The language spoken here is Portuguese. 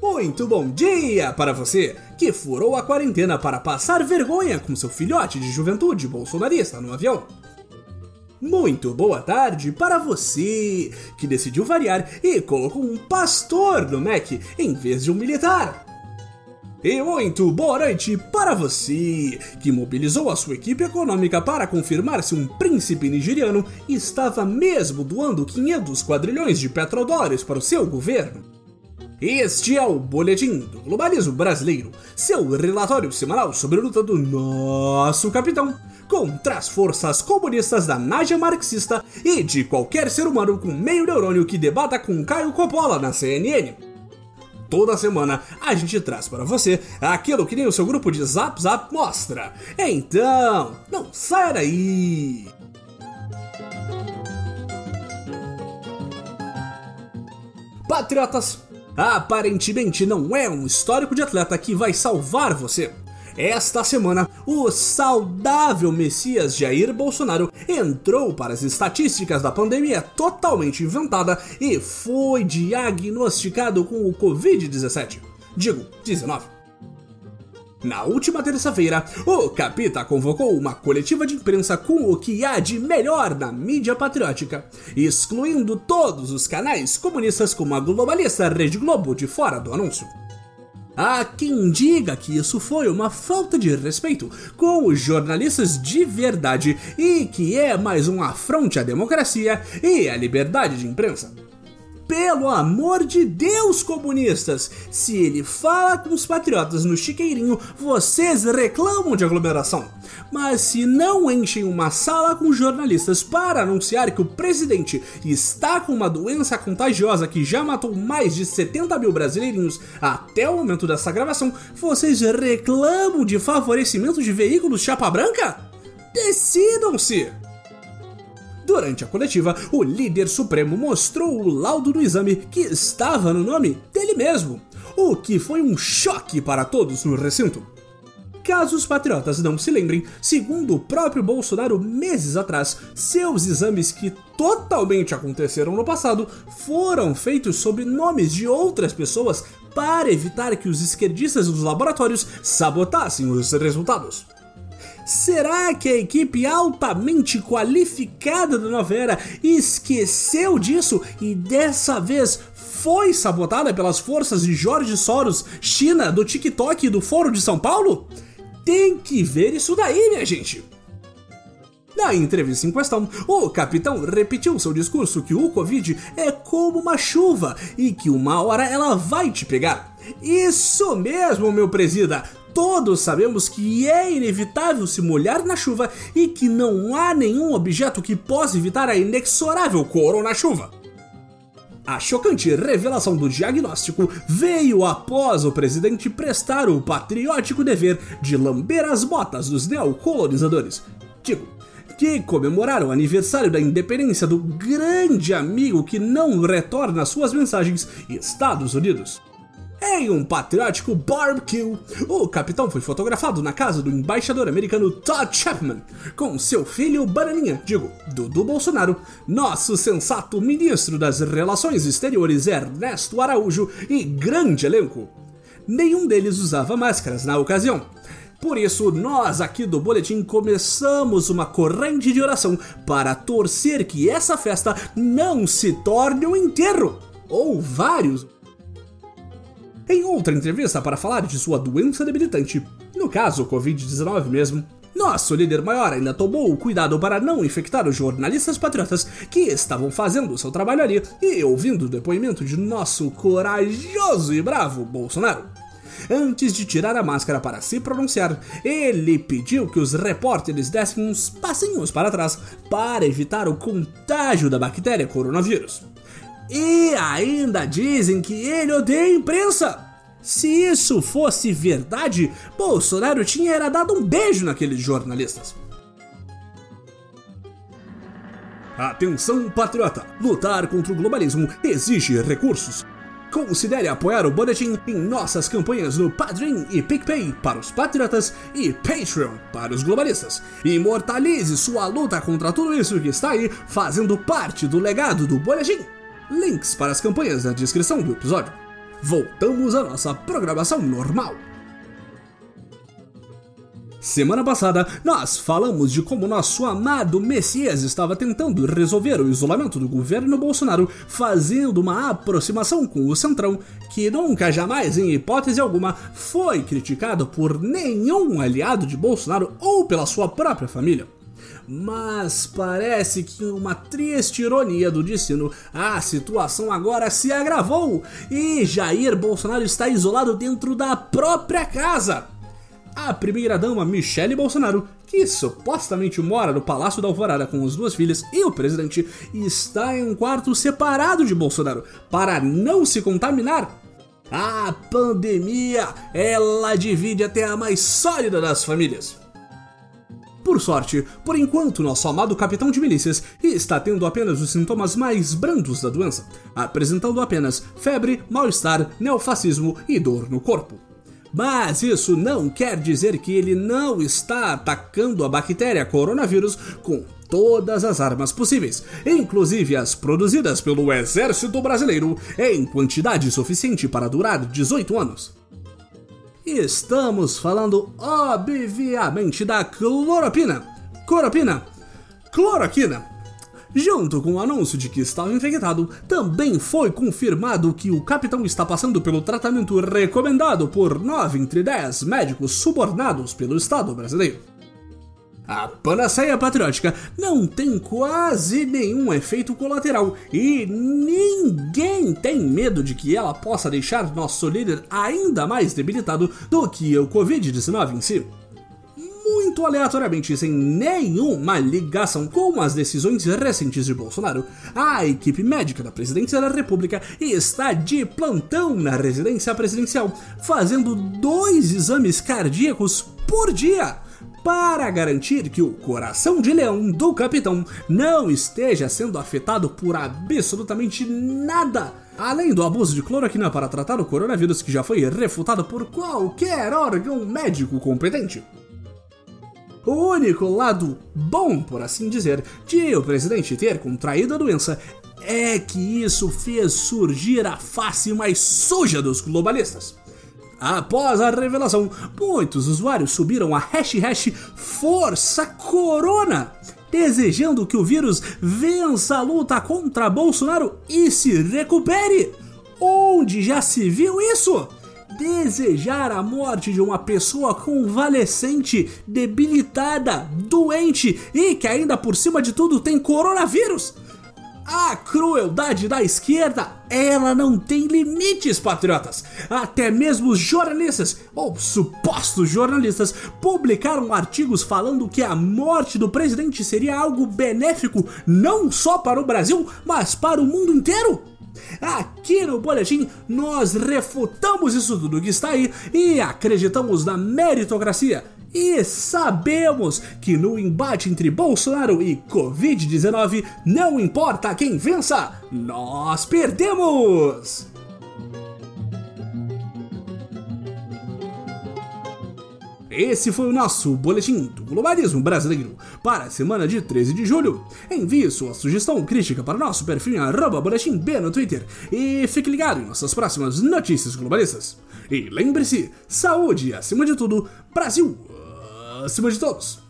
Muito bom dia para você que furou a quarentena para passar vergonha com seu filhote de juventude bolsonarista no avião. Muito boa tarde para você que decidiu variar e colocou um pastor no Mac em vez de um militar. E muito boa noite para você que mobilizou a sua equipe econômica para confirmar se um príncipe nigeriano estava mesmo doando 500 quadrilhões de petrodólares para o seu governo. Este é o Boletim do Globalismo Brasileiro, seu relatório semanal sobre a luta do nosso capitão contra as forças comunistas da Nádia marxista e de qualquer ser humano com meio neurônio que debata com Caio Coppola na CNN. Toda semana a gente traz para você aquilo que nem o seu grupo de Zap Zap mostra. Então, não saia daí! Patriotas, aparentemente não é um histórico de atleta que vai salvar você. Esta semana, o saudável Messias Jair Bolsonaro entrou para as estatísticas da pandemia totalmente inventada e foi diagnosticado com o Covid-17. Digo, 19. Na última terça-feira, o Capita convocou uma coletiva de imprensa com o que há de melhor na mídia patriótica, excluindo todos os canais comunistas como a globalista Rede Globo de fora do anúncio. Há quem diga que isso foi uma falta de respeito com os jornalistas de verdade e que é mais um afronte à democracia e à liberdade de imprensa. Pelo amor de Deus, comunistas! Se ele fala com os patriotas no chiqueirinho, vocês reclamam de aglomeração. Mas se não enchem uma sala com jornalistas para anunciar que o presidente está com uma doença contagiosa que já matou mais de 70 mil brasileirinhos até o momento dessa gravação, vocês reclamam de favorecimento de veículos chapa branca? Decidam-se! Durante a coletiva, o líder supremo mostrou o laudo do exame que estava no nome dele mesmo, o que foi um choque para todos no recinto. Caso os patriotas não se lembrem, segundo o próprio Bolsonaro meses atrás, seus exames que totalmente aconteceram no passado foram feitos sob nomes de outras pessoas para evitar que os esquerdistas dos laboratórios sabotassem os resultados. Será que a equipe altamente qualificada da Nova Era esqueceu disso e dessa vez foi sabotada pelas forças de Jorge Soros, China, do TikTok e do Foro de São Paulo? Tem que ver isso daí, minha gente! Na entrevista em questão, o capitão repetiu seu discurso que o Covid é como uma chuva e que uma hora ela vai te pegar. Isso mesmo, meu presida! Todos sabemos que é inevitável se molhar na chuva e que não há nenhum objeto que possa evitar a inexorável corona-chuva. A chocante revelação do diagnóstico veio após o presidente prestar o patriótico dever de lamber as botas dos neocolonizadores. Digo, que comemoraram o aniversário da independência do grande amigo que não retorna suas mensagens, Estados Unidos. Em um patriótico barbecue, o capitão foi fotografado na casa do embaixador americano Todd Chapman, com seu filho Bananinha, digo, Dudu Bolsonaro, nosso sensato ministro das Relações Exteriores Ernesto Araújo e grande elenco. Nenhum deles usava máscaras na ocasião. Por isso, nós aqui do Boletim começamos uma corrente de oração para torcer que essa festa não se torne um enterro, ou vários em outra entrevista para falar de sua doença debilitante, no caso Covid-19 mesmo, nosso líder maior ainda tomou o cuidado para não infectar os jornalistas patriotas que estavam fazendo seu trabalho ali e ouvindo o depoimento de nosso corajoso e bravo Bolsonaro. Antes de tirar a máscara para se pronunciar, ele pediu que os repórteres dessem uns passinhos para trás para evitar o contágio da bactéria coronavírus. E ainda dizem que ele odeia a imprensa. Se isso fosse verdade, Bolsonaro tinha era dado um beijo naqueles jornalistas. Atenção, patriota! Lutar contra o globalismo exige recursos. Considere apoiar o Boletim em nossas campanhas no Padrim e PicPay para os patriotas e Patreon para os globalistas. Imortalize sua luta contra tudo isso que está aí fazendo parte do legado do Boletim. Links para as campanhas na descrição do episódio. Voltamos à nossa programação normal. Semana passada, nós falamos de como nosso amado Messias estava tentando resolver o isolamento do governo Bolsonaro, fazendo uma aproximação com o Centrão, que nunca jamais, em hipótese alguma, foi criticado por nenhum aliado de Bolsonaro ou pela sua própria família. Mas parece que, uma triste ironia do destino, a situação agora se agravou e Jair Bolsonaro está isolado dentro da própria casa a primeira-dama Michele Bolsonaro, que supostamente mora no Palácio da Alvorada com as duas filhas e o presidente, está em um quarto separado de Bolsonaro para não se contaminar. A pandemia, ela divide até a mais sólida das famílias. Por sorte, por enquanto, nosso amado capitão de milícias está tendo apenas os sintomas mais brandos da doença, apresentando apenas febre, mal-estar, neofascismo e dor no corpo. Mas isso não quer dizer que ele não está atacando a bactéria coronavírus com todas as armas possíveis, inclusive as produzidas pelo Exército Brasileiro, em quantidade suficiente para durar 18 anos. Estamos falando, obviamente, da cloropina. Cloropina. Cloroquina Junto com o anúncio de que estava infectado, também foi confirmado que o capitão está passando pelo tratamento recomendado por 9 entre 10 médicos subornados pelo Estado brasileiro. A panaceia patriótica não tem quase nenhum efeito colateral e ninguém tem medo de que ela possa deixar nosso líder ainda mais debilitado do que o Covid-19 em si. Muito aleatoriamente, sem nenhuma ligação com as decisões recentes de Bolsonaro, a equipe médica da presidência da República está de plantão na residência presidencial, fazendo dois exames cardíacos por dia para garantir que o coração de leão do capitão não esteja sendo afetado por absolutamente nada, além do abuso de cloroquina para tratar o coronavírus que já foi refutado por qualquer órgão médico competente. O único lado bom, por assim dizer, de o presidente ter contraído a doença é que isso fez surgir a face mais suja dos globalistas. Após a revelação, muitos usuários subiram a hash hash Força Corona, desejando que o vírus vença a luta contra Bolsonaro e se recupere. Onde já se viu isso? desejar a morte de uma pessoa convalescente, debilitada, doente e que ainda por cima de tudo tem coronavírus. A crueldade da esquerda, ela não tem limites, patriotas. Até mesmo os jornalistas, ou supostos jornalistas, publicaram artigos falando que a morte do presidente seria algo benéfico não só para o Brasil, mas para o mundo inteiro. Aqui no Boletim nós refutamos isso tudo que está aí e acreditamos na meritocracia. E sabemos que no embate entre Bolsonaro e Covid-19, não importa quem vença, nós perdemos! Esse foi o nosso Boletim do Globalismo Brasileiro para a semana de 13 de julho. Envie sua sugestão crítica para nosso perfil arroba boletim B no Twitter e fique ligado em nossas próximas notícias globalistas. E lembre-se, saúde acima de tudo, Brasil acima de todos!